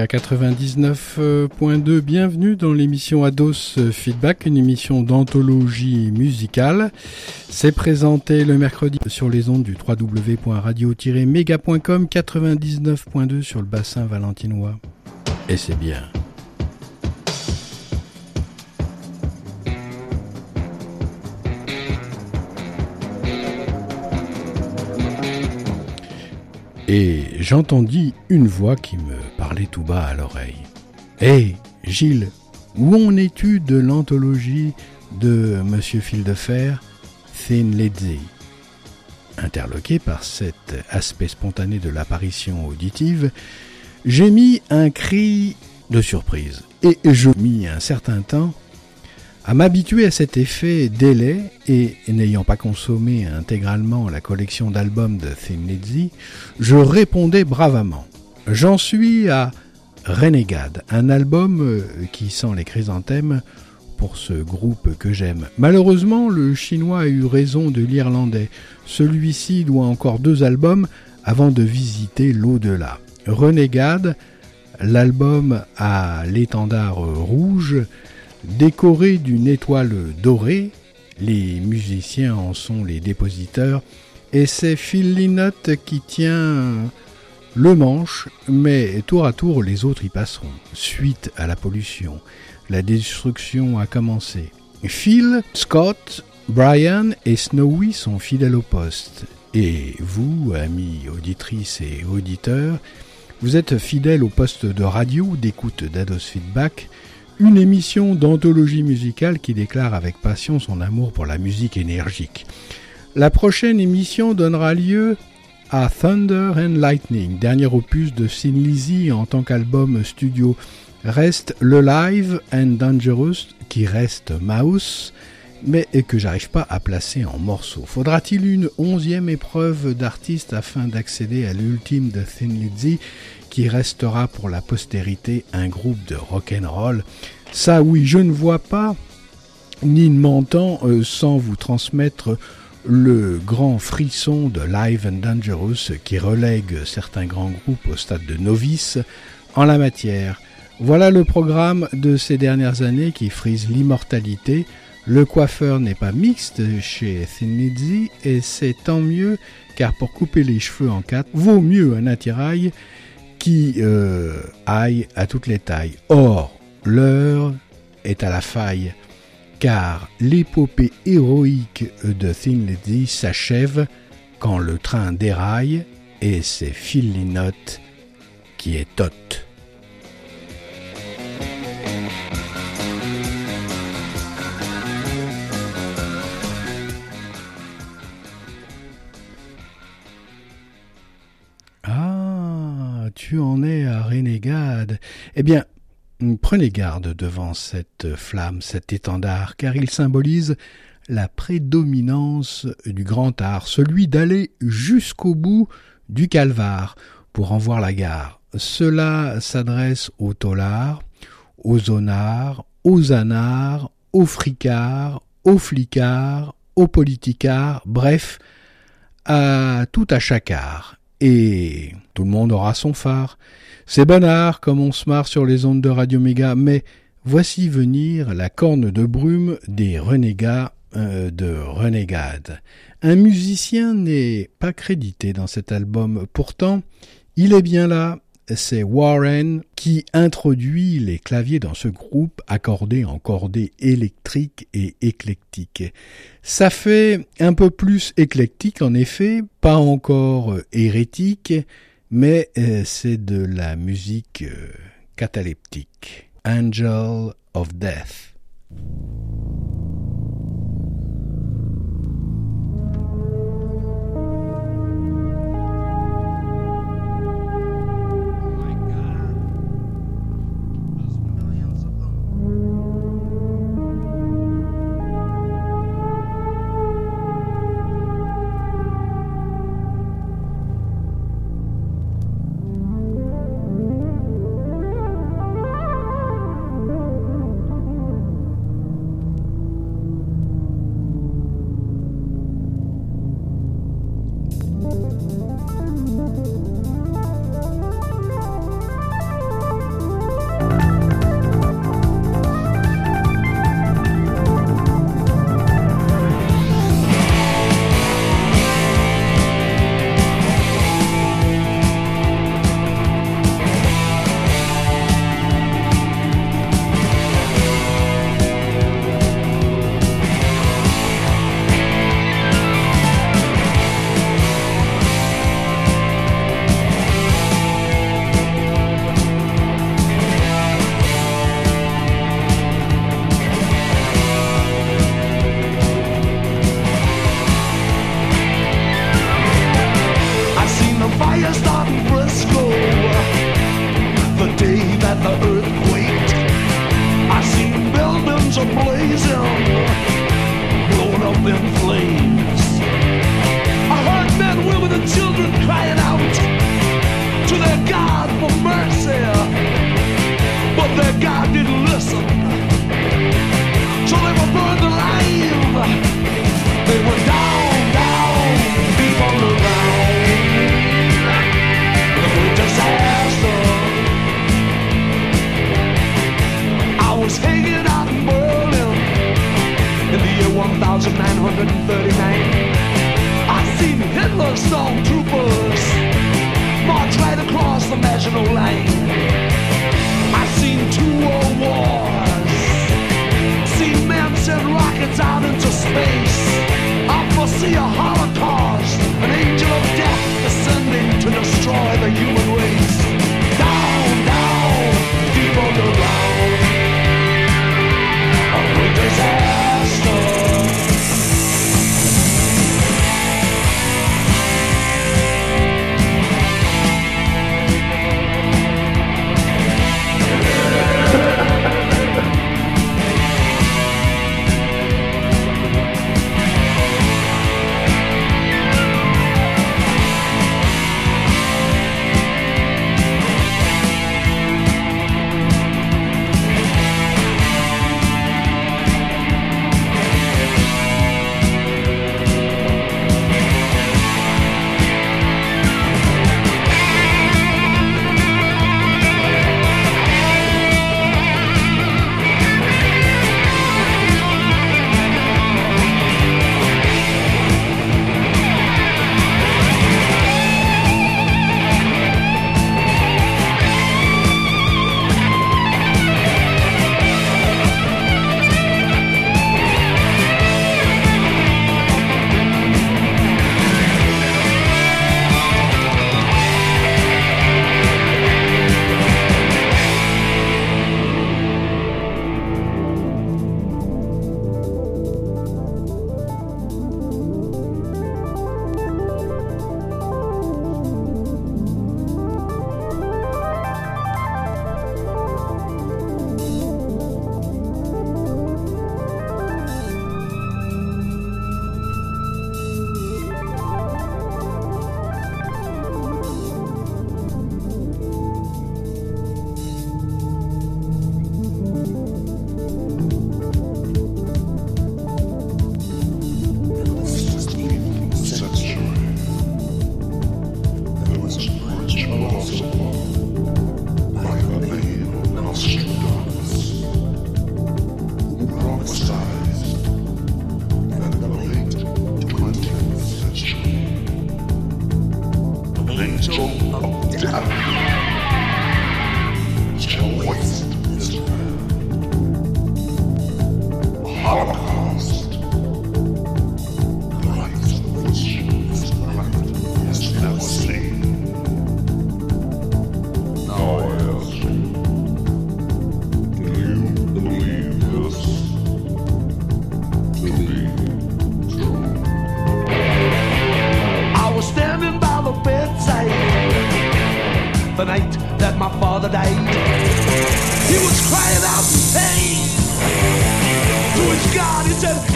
Radio Méga 99.2, bienvenue dans l'émission Ados Feedback, une émission d'anthologie musicale. C'est présenté le mercredi sur les ondes du www.radio-méga.com 99.2 sur le bassin valentinois. Et c'est bien. et j'entendis une voix qui me tout bas à l'oreille. Hé, Gilles, où en es-tu de l'anthologie de Monsieur Fildefer, Thin Lady Interloqué par cet aspect spontané de l'apparition auditive, j'ai mis un cri de surprise et je mis un certain temps à m'habituer à cet effet délai et n'ayant pas consommé intégralement la collection d'albums de Thin Lizzy, je répondais bravement. J'en suis à Renegade, un album euh, qui sent les chrysanthèmes pour ce groupe que j'aime. Malheureusement, le chinois a eu raison de l'irlandais. Celui-ci doit encore deux albums avant de visiter l'au-delà. Renegade, l'album à l'étendard rouge, Décoré d'une étoile dorée, les musiciens en sont les dépositeurs, et c'est Phil Lynott qui tient le manche, mais tour à tour les autres y passeront. Suite à la pollution, la destruction a commencé. Phil, Scott, Brian et Snowy sont fidèles au poste. Et vous, amis auditrices et auditeurs, vous êtes fidèles au poste de radio d'écoute d'Ados Feedback, une émission d'anthologie musicale qui déclare avec passion son amour pour la musique énergique. La prochaine émission donnera lieu à Thunder and Lightning, dernier opus de Sin Lizzy en tant qu'album studio. Reste le Live and Dangerous qui reste Mouse, mais que j'arrive pas à placer en morceaux. Faudra-t-il une onzième épreuve d'artiste afin d'accéder à l'ultime de Thin Lizzy qui restera pour la postérité un groupe de rock'n'roll. Ça oui, je ne vois pas ni ne m'entends euh, sans vous transmettre le grand frisson de Live and Dangerous qui relègue certains grands groupes au stade de novice en la matière. Voilà le programme de ces dernières années qui frise l'immortalité. Le coiffeur n'est pas mixte chez Thin et c'est tant mieux car pour couper les cheveux en quatre, vaut mieux un attirail qui euh, aille à toutes les tailles. Or, l'heure est à la faille, car l'épopée héroïque de Thin Lady s'achève quand le train déraille et c'est Phil qui est tot. tu en es à Renégade. Eh bien, prenez garde devant cette flamme, cet étendard, car il symbolise la prédominance du grand art, celui d'aller jusqu'au bout du calvaire pour en voir la gare. Cela s'adresse aux taulards, aux zonards, aux anards, aux fricards, aux flicards, aux politicards, bref, à tout à chaque art et tout le monde aura son phare. C'est bonnard comme on se marre sur les ondes de Radio Méga, mais voici venir la corne de brume des renégats euh, de Renegade. Un musicien n'est pas crédité dans cet album, pourtant il est bien là, c'est Warren qui introduit les claviers dans ce groupe accordé en cordée électrique et éclectique. Ça fait un peu plus éclectique en effet, pas encore hérétique, mais euh, c'est de la musique euh, cataleptique. Angel of Death.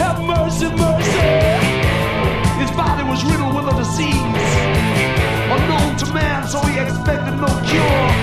Have mercy, mercy. His body was riddled with a disease unknown to man, so he expected no cure.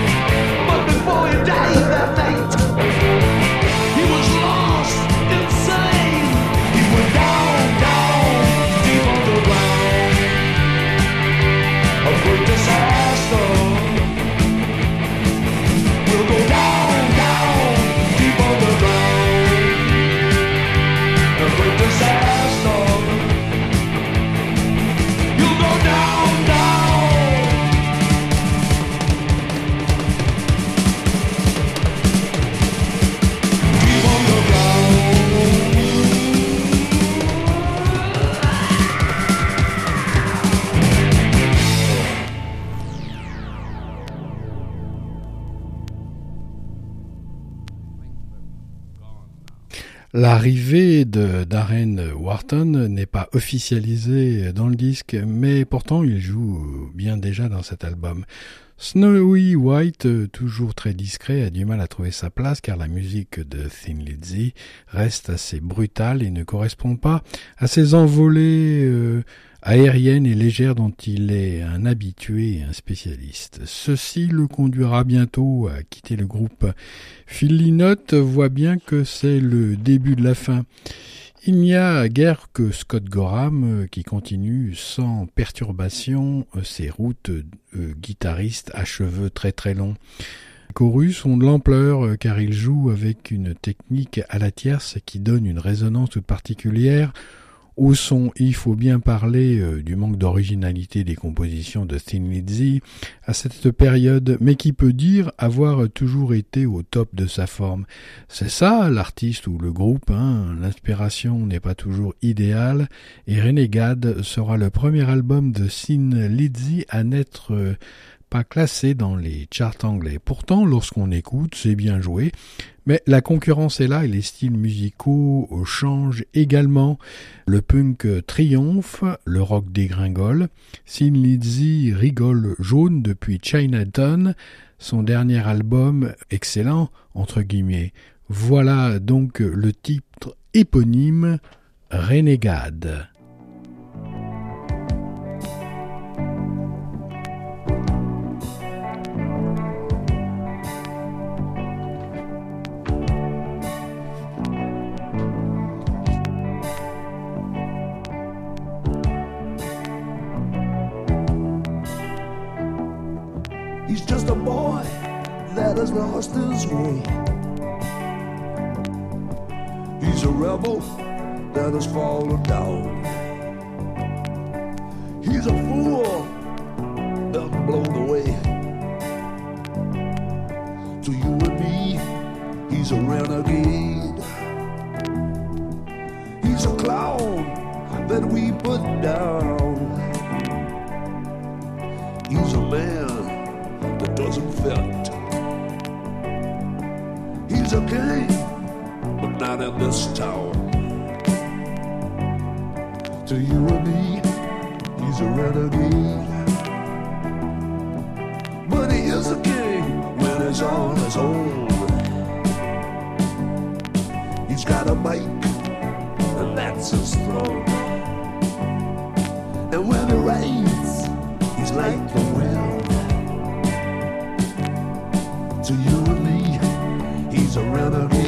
L'arrivée de Darren Wharton n'est pas officialisée dans le disque, mais pourtant il joue bien déjà dans cet album. Snowy White, toujours très discret, a du mal à trouver sa place car la musique de Thin Lizzy reste assez brutale et ne correspond pas à ces envolées euh, aériennes et légères dont il est un habitué et un spécialiste. Ceci le conduira bientôt à quitter le groupe. Phil Lynott voit bien que c'est le début de la fin. Il n'y a guère que Scott Gorham euh, qui continue sans perturbation euh, ses routes euh, guitaristes à cheveux très très longs. Les chorus ont de l'ampleur car il joue avec une technique à la tierce qui donne une résonance toute particulière Au son, il faut bien parler euh, du manque d'originalité des compositions de Thin Lizzy à cette période, mais qui peut dire avoir toujours été au top de sa forme. C'est ça, l'artiste ou le groupe, hein, l'inspiration n'est pas toujours idéale, et Renegade sera le premier album de Thin Lizzy à n'être euh, pas classé dans les charts anglais. Pourtant, lorsqu'on écoute, c'est bien joué, mais la concurrence est là et les styles musicaux changent également. Le punk triomphe, le rock dégringole. Sin Lizzy rigole jaune depuis Chinatown, son dernier album excellent, entre guillemets. Voilà donc le titre éponyme Renegade. Has lost his way. He's a rebel that has fallen down. He's a fool that blown away. To you and me, he's a renegade. He's a clown that we put down. He's a man that fit. He's a king, but not in this town. To you and me, he's a renegade. But he is a king when he's on his own. He's got a mic, and that's his throne. And when it rains, he's like the To you and me he's a renegade.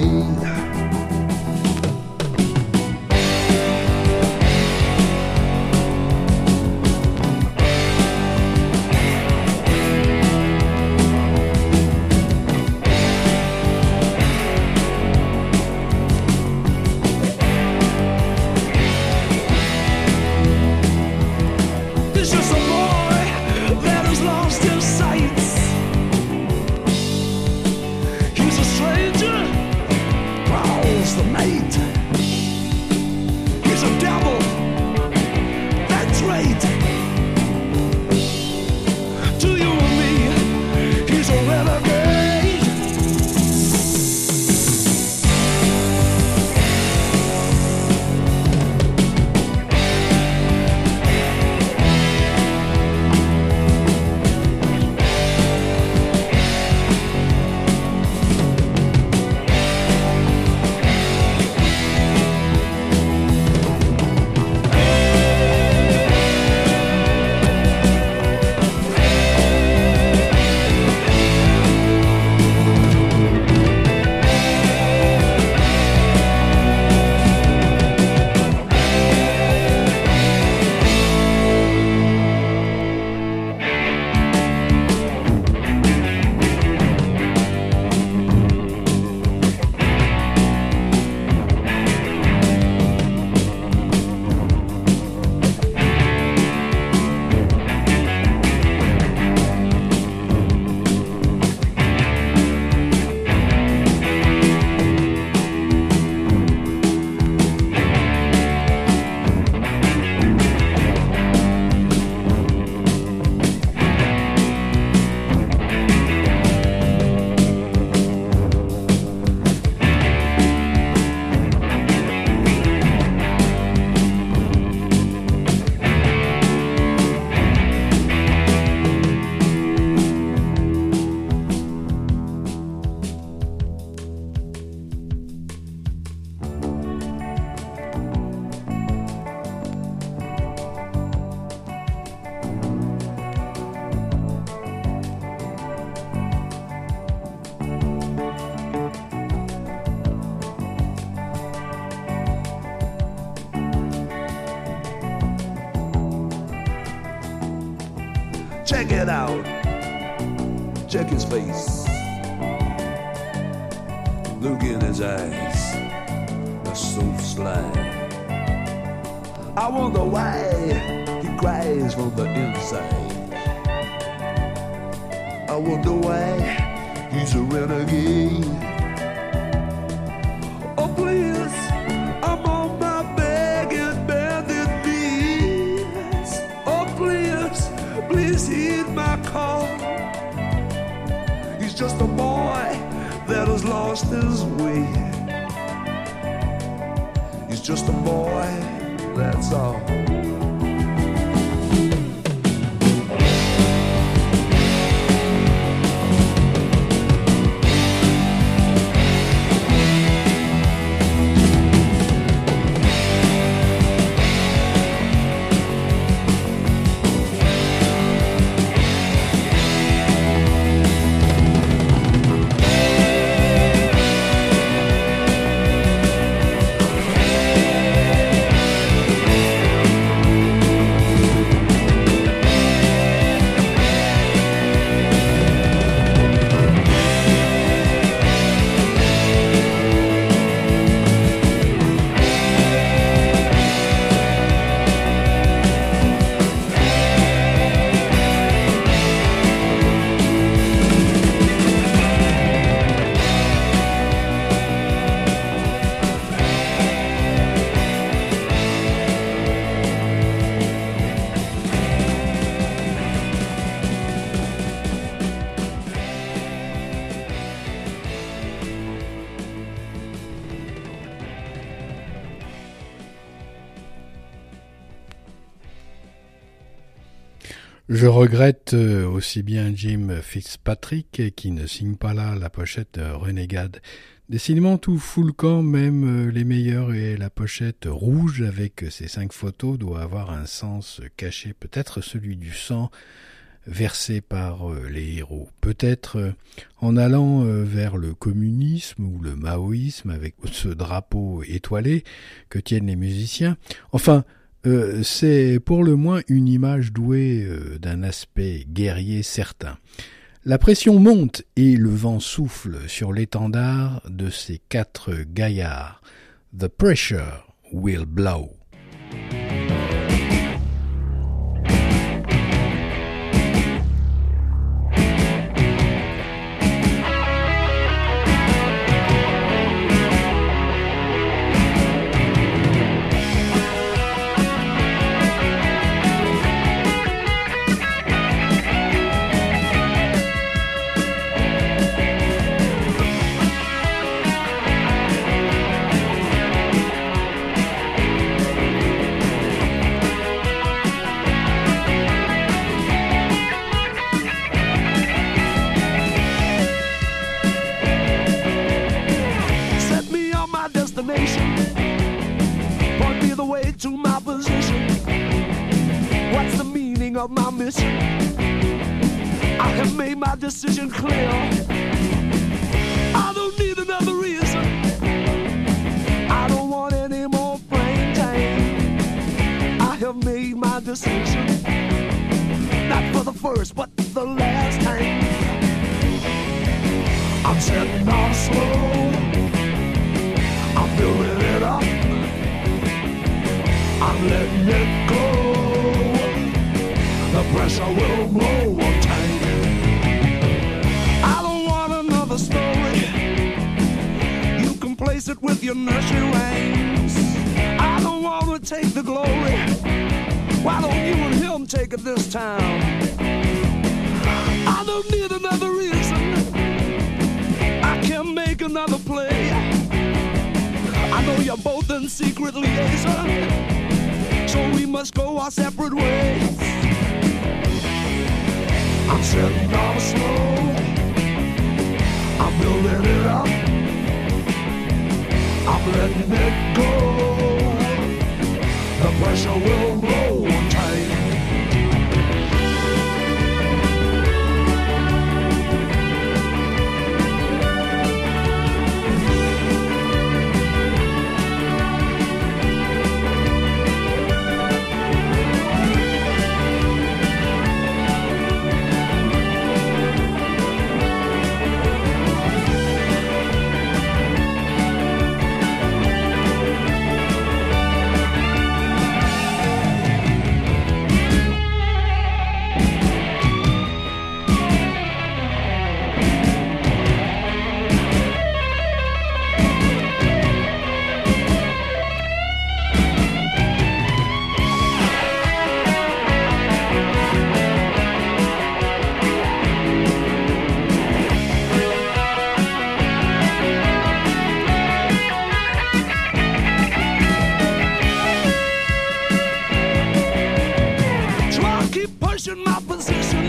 He's just a boy that has lost his way. He's just a boy, that's all. Je regrette euh, aussi bien Jim Fitzpatrick qui ne signe pas là la pochette Renegade. Décidément tout fout le camp, même euh, les meilleurs et la pochette rouge avec ses cinq photos doit avoir un sens caché, peut-être celui du sang versé par euh, les héros. Peut-être en allant vers le communisme ou le maoïsme avec ce drapeau étoilé que tiennent les musiciens. Enfin, euh, c'est pour le moins une image douée euh, d'un aspect guerrier certain. La pression monte et le vent souffle sur l'étendard de ces quatre gaillards. The pressure will blow. Of my mission. I have made my decision clear. I don't need another reason. I don't want any more brain time. I have made my decision. Not for the first, but the last time. I'm setting off slow. I'm building it up. I'm letting it pressure will blow on tight. I don't want another story. You can place it with your nursery rhymes. I don't want to take the glory. Why don't you and him take it this time? I don't need another reason. I can't make another play. I know you're both in secret liaison. So we must go our separate ways. I'm setting off slow. I'm building it up. I'm letting it go. The pressure will blow tight. position, my position.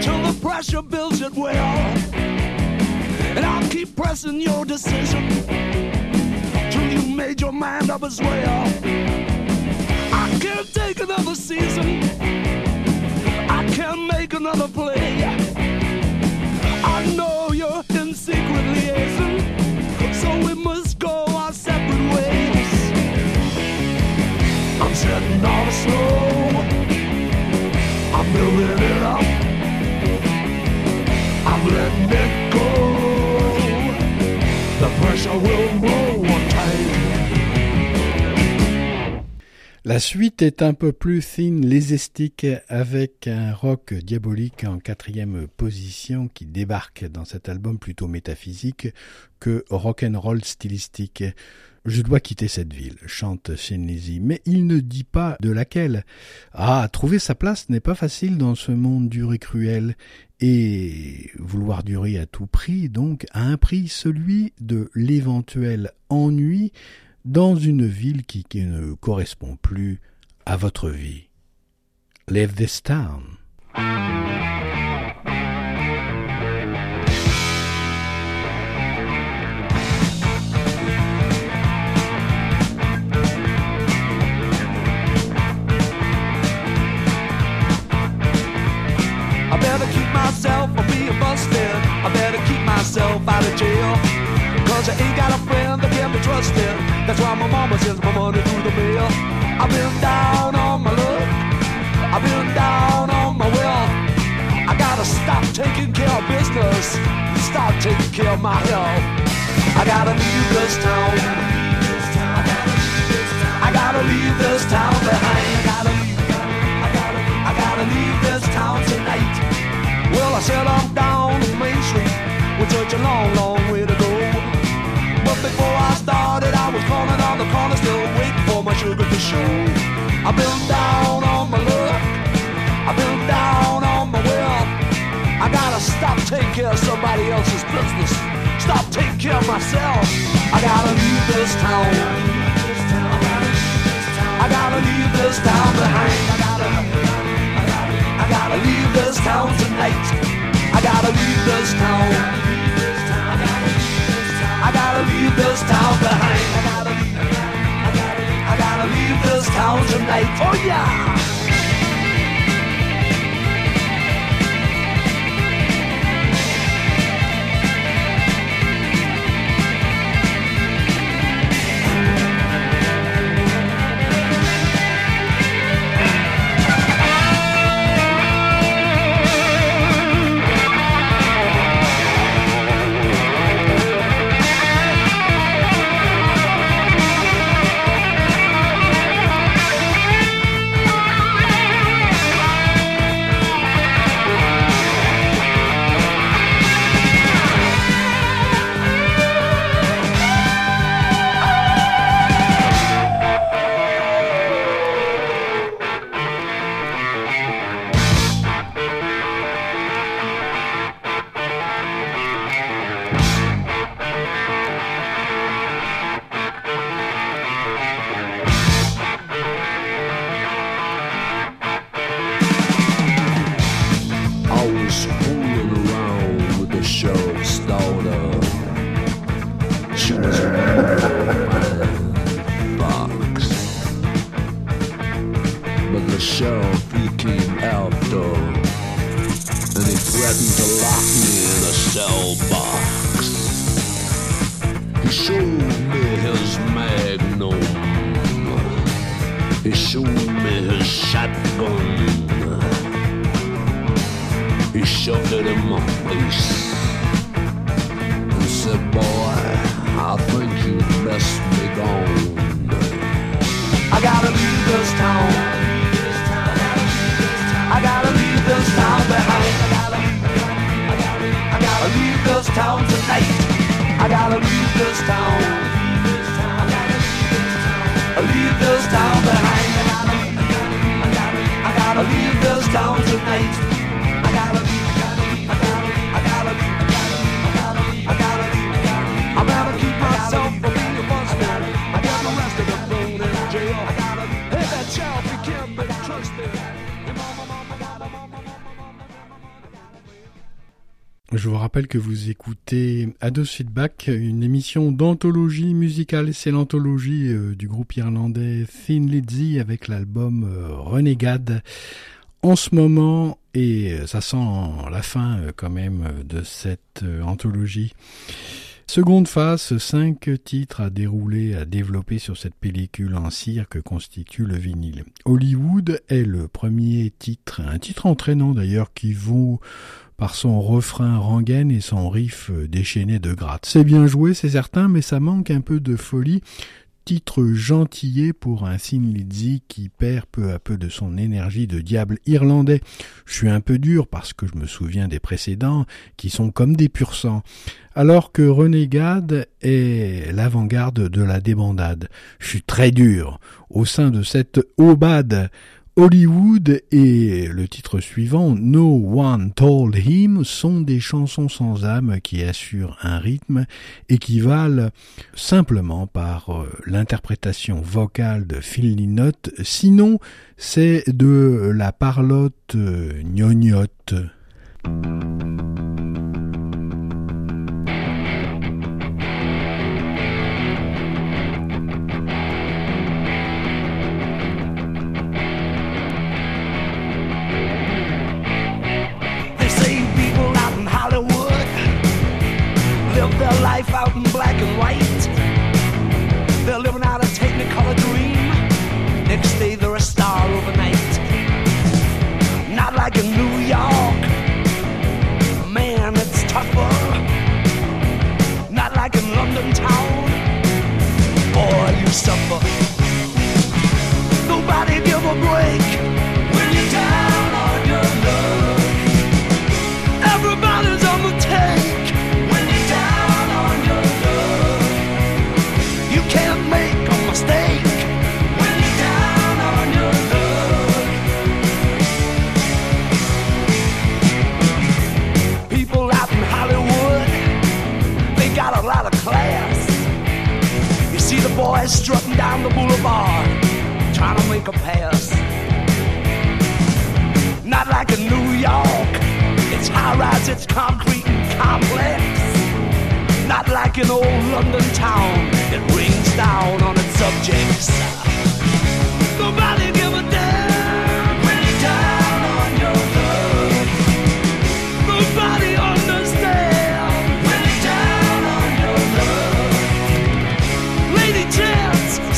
Till the pressure builds it will. And I'll keep pressing your decision. Till you made your mind up as well. I can't take another season. I can't make another play. I know you're in secret liaison. So we must go our separate ways. I'm setting all the snow. La suite est un peu plus thin, lésestique, avec un rock diabolique en quatrième position qui débarque dans cet album plutôt métaphysique que rock'n'roll stylistique. Je dois quitter cette ville, chante Shenlezi, mais il ne dit pas de laquelle. Ah, trouver sa place n'est pas facile dans ce monde dur et cruel, et vouloir durer à tout prix, donc, à un prix celui de l'éventuel ennui dans une ville qui, qui ne correspond plus à votre vie. Leave this town. I better keep myself from being busted. I better keep myself out of jail. Cause I ain't got a friend that can be trusted. That's why my mama sends my money through the mail. I've been down on my luck. I've been down on my wealth. I gotta stop taking care of business. Start taking care of my health. I gotta leave this town. I gotta leave this town I've been down on my luck. I've been down on my. I gotta stop taking care of somebody else's business. Stop taking care of myself. I gotta leave this town. I gotta leave this town behind. I gotta, I gotta, I gotta leave this town tonight. I gotta leave this town. I gotta leave this town behind. Towns cow tonight. Oh yeah! Que vous écoutez Ados Feedback, une émission d'anthologie musicale. C'est l'anthologie euh, du groupe irlandais Thin Lizzy avec l'album euh, Renegade. En ce moment, et ça sent la fin euh, quand même de cette anthologie. Seconde phase, cinq titres à dérouler, à développer sur cette pellicule en cire que constitue le vinyle. Hollywood est le premier titre, un titre entraînant d'ailleurs qui vaut par son refrain rengaine et son riff déchaîné de gratte. C'est bien joué, c'est certain, mais ça manque un peu de folie. Titre gentillé pour un Sin Lizzy qui perd peu à peu de son énergie de diable irlandais. Je suis un peu dur parce que je me souviens des précédents qui sont comme des pur sang. Alors que Renegade est l'avant-garde de la débandade. Je suis très dur. Au sein de cette aubade Hollywood et le titre suivant, No One Told Him, sont des chansons sans âme qui assurent un rythme et qui valent simplement par euh, l'interprétation vocale de Phil Lynott, sinon c'est de la parlotte euh, gnognotte. life out in black and white. They're living out a technicolor dream. Next day they're a star overnight. Not like in New York. Man, it's tougher. Not like in London town. Boy, you suffer. Nobody give a break strutting down the boulevard, trying to make a pass. Not like in New York, it's high rise, it's concrete and complex. Not like an old London town, it rings down on its subjects. Nobody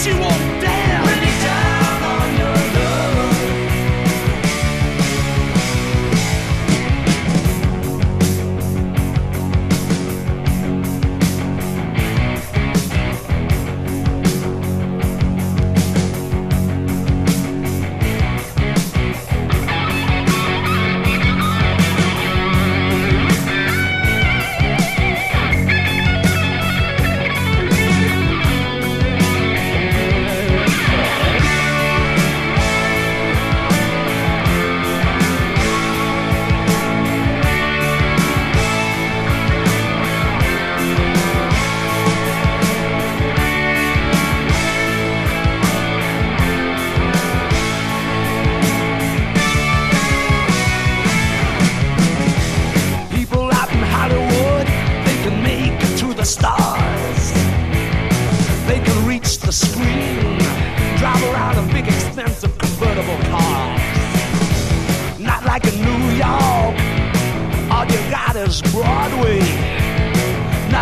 you want.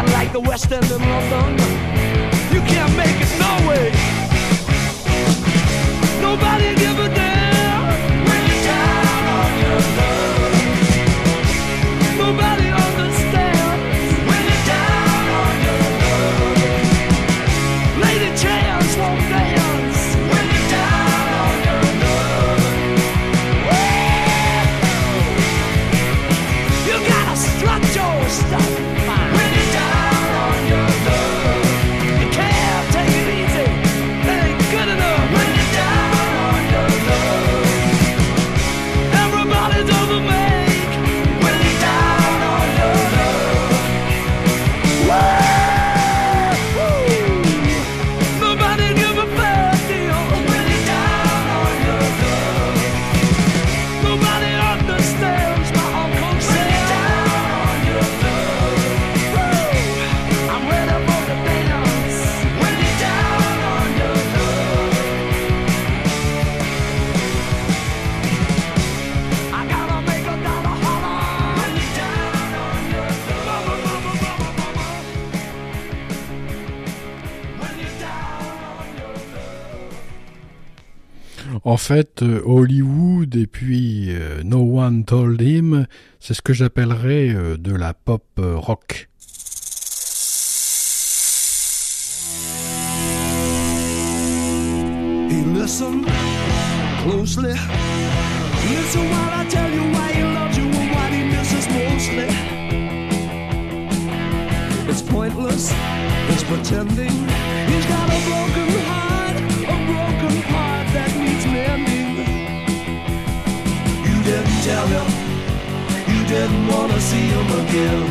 Not like the West End in London, you can't make it no way. Nobody give a damn En fait, euh, Hollywood et puis euh, No One Told Him, c'est ce que j'appellerais euh, de la pop rock. Hey, listen closely. Listen while I tell you why he loves you and what he misses mostly. It's pointless, it's pretending. He's got a broken heart, a broken heart that needs mending. You didn't tell him, you didn't want to see him again.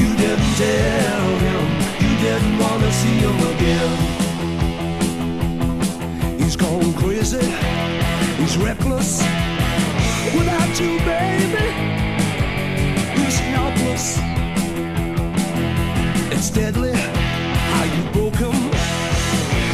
You didn't tell him, you didn't want to see him again. He's gone crazy. He's reckless. Without you, baby, he's helpless. It's deadly how you broke him.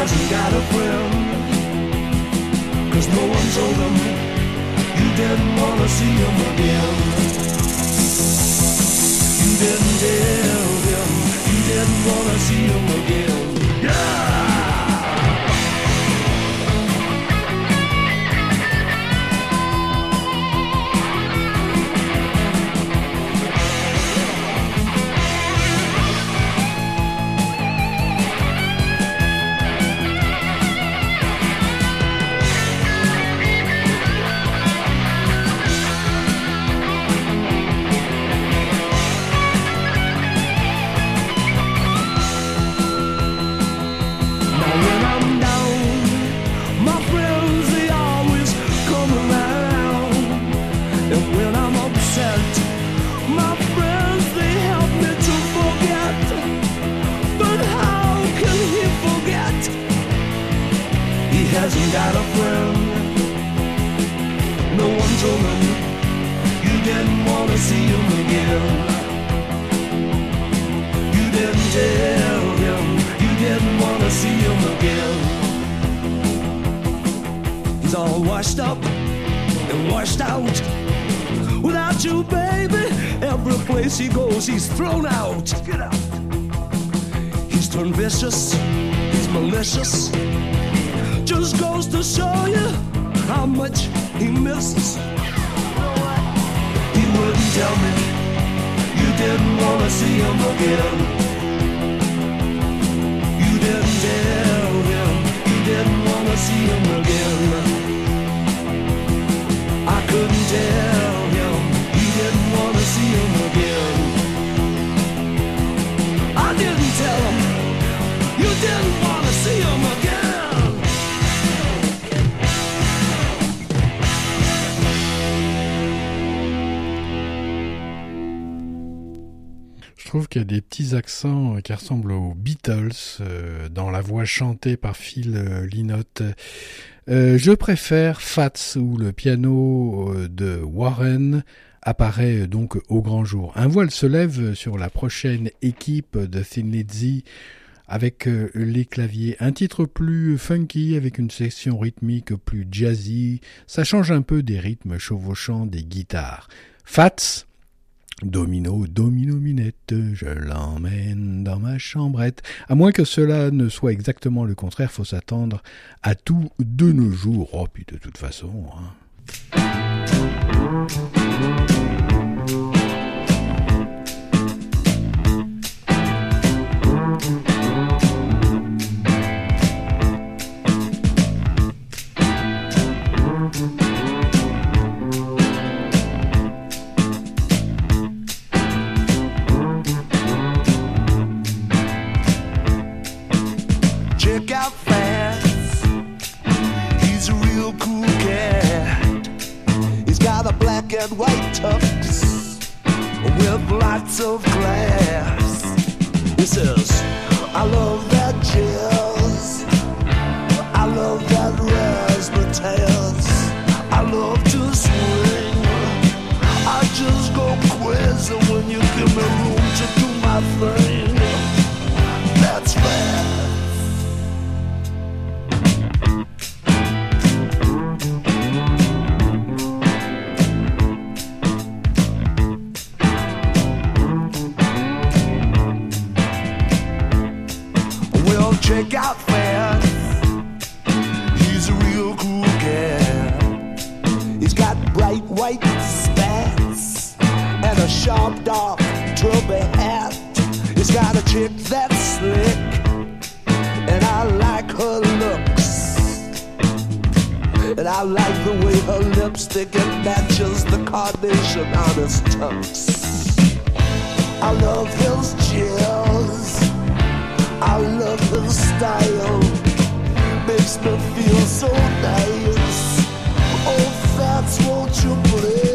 hasn't got a friend, cause no one told him you didn't wanna see him again. You didn't tell him you didn't wanna see him again. Voix chantée par Phil euh, Lynott. Euh, je préfère Fats où le piano euh, de Warren apparaît euh, donc au grand jour. Un voile se lève sur la prochaine équipe de Thin Lizzy avec les claviers. Un titre plus funky avec une section rythmique plus jazzy. Ça change un peu des rythmes chevauchants des guitares. Fats Domino, domino minette, je l'emmène dans ma chambrette. À moins que cela ne soit exactement le contraire, faut s'attendre à tout de nos jours. Oh, puis de toute façon, hein. With lots of glass. He says, I love that jazz. I love that razzmatazz. I love to swing. I just go crazy when you give me room to do my thing. That's fast. Check out Fast. He's a real cool cat. He's got bright white spats and a sharp dark tubby hat. He's got a chick that's slick, and I like her looks. And I like the way her lipstick it matches the carnation on his tux. I love his jazz. I love his style. Makes me feel so nice. Oh, Fats, won't you play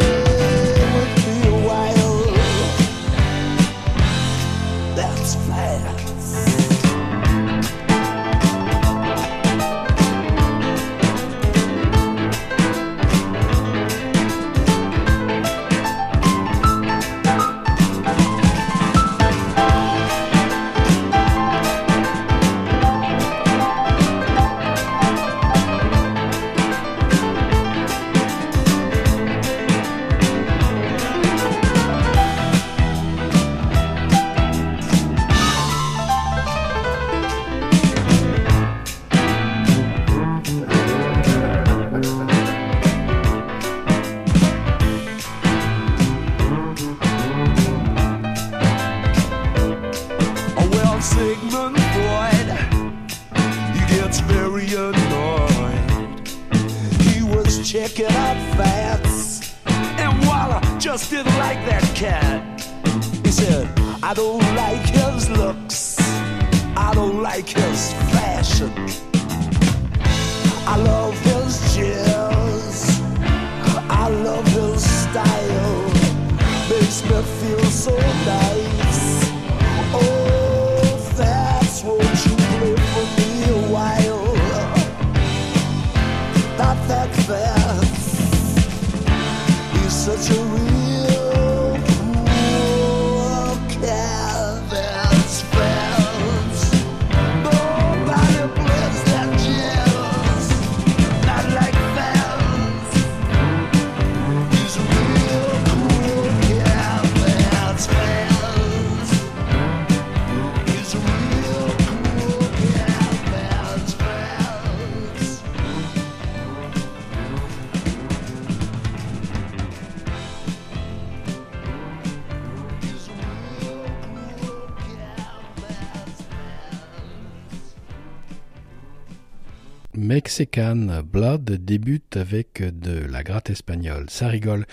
Mexican Blood débute avec de la gratte espagnole, ça rigole,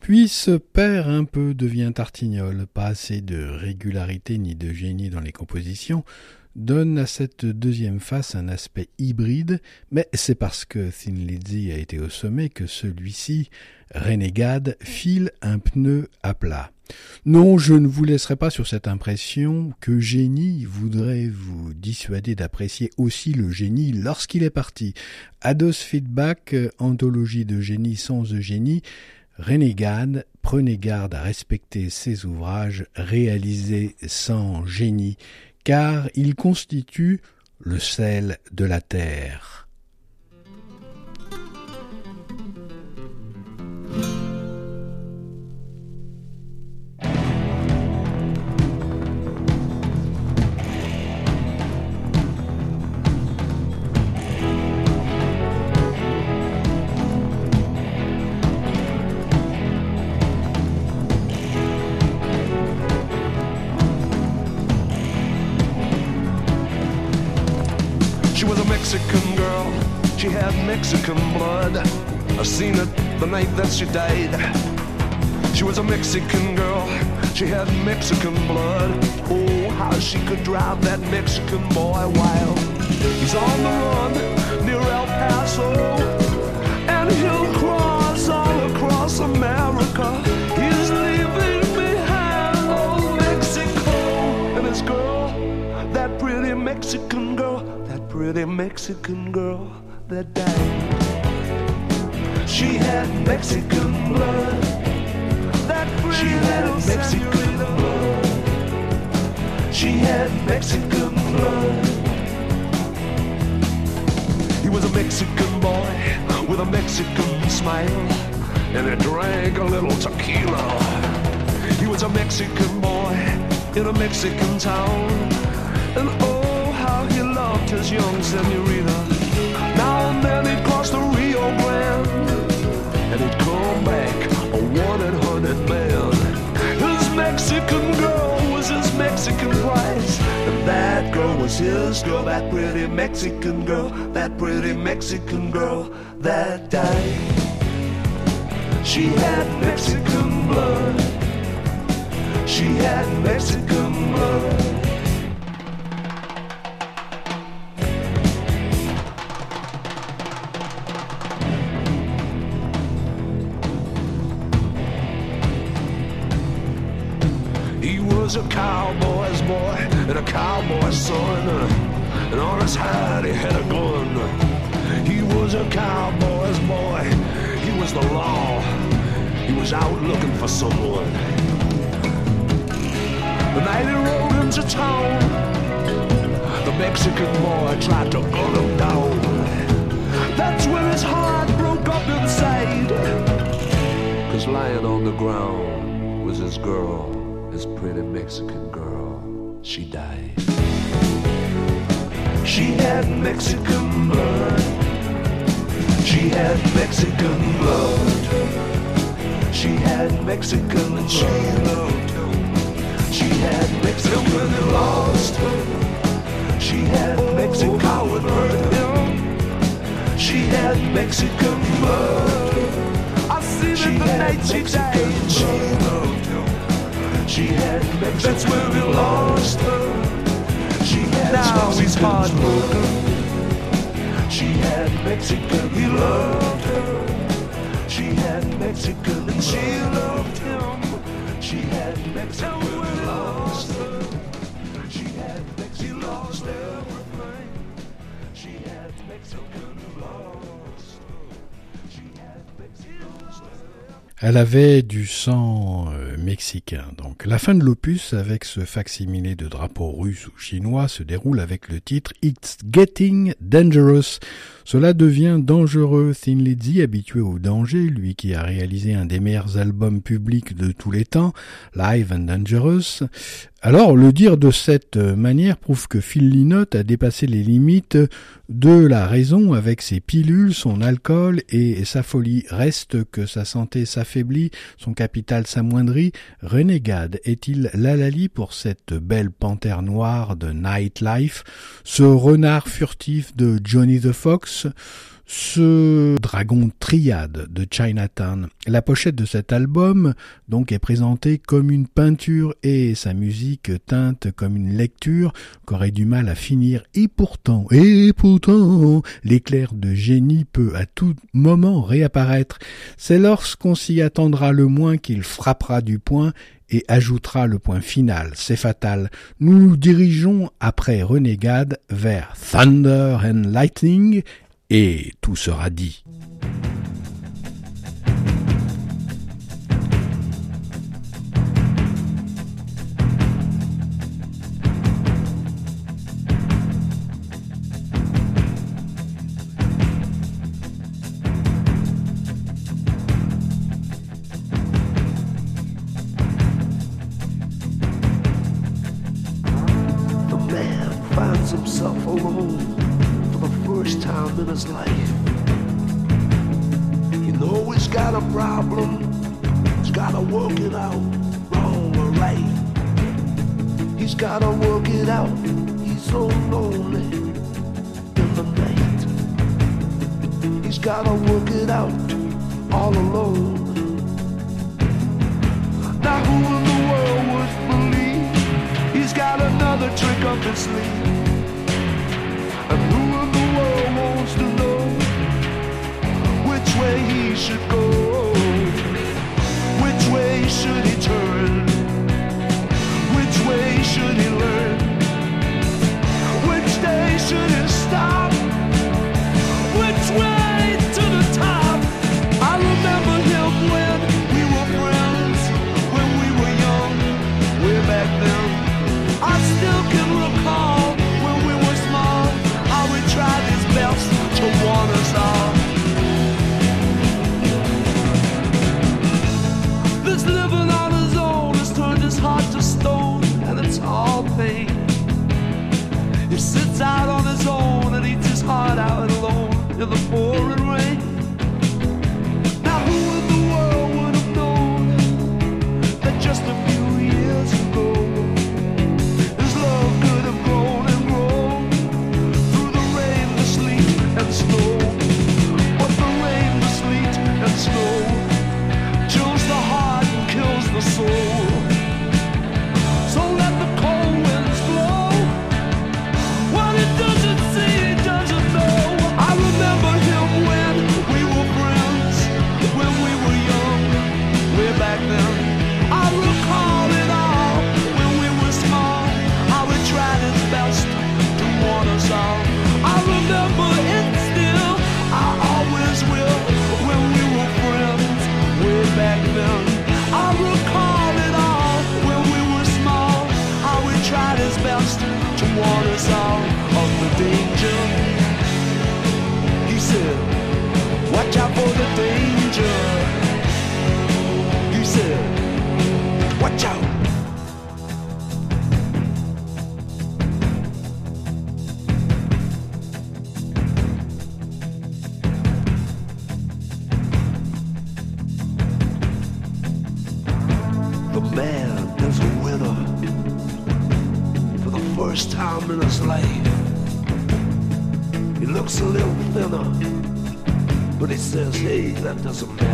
puis se perd un peu, devient tartignole, pas assez de régularité ni de génie dans les compositions, donne à cette deuxième face un aspect hybride, mais c'est parce que Thin Lizzy a été au sommet que celui-ci, Renegade, file un pneu à plat. Non, je ne vous laisserai pas sur cette impression que génie voudrait vous dissuader d'apprécier aussi le génie lorsqu'il est parti. Ados Feedback, anthologie de génie sans Eugénie, Renegade, prenez garde à respecter ces ouvrages réalisés sans génie, car ils constituent le sel de la terre. Mexican girl. She had Mexican blood. I seen it the night that she died. She was a Mexican girl. She had Mexican blood. Oh, how she could drive that Mexican boy wild. He's on the run near El Paso. And he'll cross all across America. Pretty Mexican girl that died. She had Mexican blood. That pretty she had Mexican blood. She had Mexican blood. He was a Mexican boy with a Mexican smile, and he drank a little tequila. He was a Mexican boy in a Mexican town, and his young senorita. Now and then he'd cross the Rio Grande, and he'd come back a one-hundred man. His Mexican girl was his Mexican prize, and that girl was his girl, that pretty Mexican girl, that pretty Mexican girl that died. She had Mexican blood. She had Mexican blood. Was a cowboy's boy and a cowboy's son. And on his head he had a gun. He was a cowboy's boy. He was the law. He was out looking for someone. The night he rode into town, the Mexican boy tried to gun him down. That's when his heart broke up inside. Cause lying on the ground was his girl, his pretty Mexican girl. She died. She had Mexican blood. She had Mexican blood. She had Mexican and she loved. She had Mexican lost. She had Mexican oh. hurt him. She had Mexican blood. I see that the night she died. She loved. She had. That's when we lost her. She had now he's heartbroken. She had Mexican. He loved her. She had Mexican and she loved him. She had Mexican and lost her. She had Mexican lost everything. She had Mexican lost her. She had Mexican. Elle avait du sang euh, mexicain. Donc la fin de l'opus avec ce facsimilé de drapeau russe ou chinois se déroule avec le titre It's Getting Dangerous. Cela devient dangereux. Thin Lizzy, habitué au danger, lui qui a réalisé un des meilleurs albums publics de tous les temps, Live and Dangerous. Alors, le dire de cette manière prouve que Phil Lynott a dépassé les limites de la raison avec ses pilules, son alcool et sa folie. Reste que sa santé s'affaiblit, son capital s'amoindrit. Renegade est-il l'alali pour cette belle panthère noire de Nightlife, ce renard furtif de Johnny the Fox, So. Ce dragon triade de Chinatown. La pochette de cet album donc est présentée comme une peinture et sa musique teinte comme une lecture qu'aurait du mal à finir et pourtant, et pourtant, l'éclair de génie peut à tout moment réapparaître. C'est lorsqu'on s'y attendra le moins qu'il frappera du poing et ajoutera le point final. C'est fatal. Nous nous dirigeons après Renegade vers Thunder and Lightning et tout sera dit. sleep. tried his best to warn us Universum.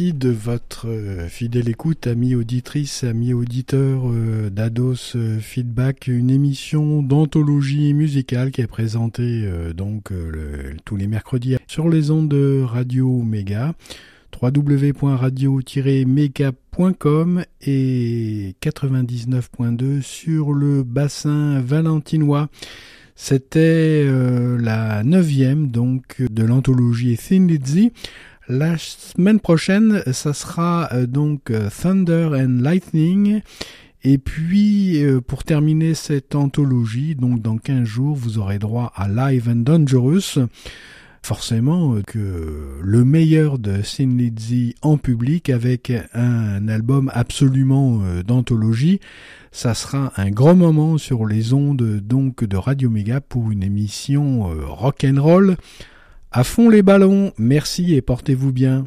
de votre euh, fidèle écoute, amis auditrices, amis auditeurs euh, d'Ados euh, Feedback, une émission d'anthologie musicale qui est présentée donc tous les mercredis sur les ondes Radio Méga www.radio-méga.com et 99.2 sur le bassin valentinois. C'était la neuvième donc de l'anthologie Thin Lizzy. La semaine prochaine, ça sera euh, donc euh, Thunder and Lightning. Et puis, euh, pour terminer cette anthologie, donc dans 15 jours, vous aurez droit à Live and Dangerous. Forcément que le meilleur de Sin Lizzy en public avec un album absolument d'anthologie, ça sera un grand moment sur les ondes donc de Radio Méga pour une émission rock'n'roll. À fond les ballons, merci et portez-vous bien.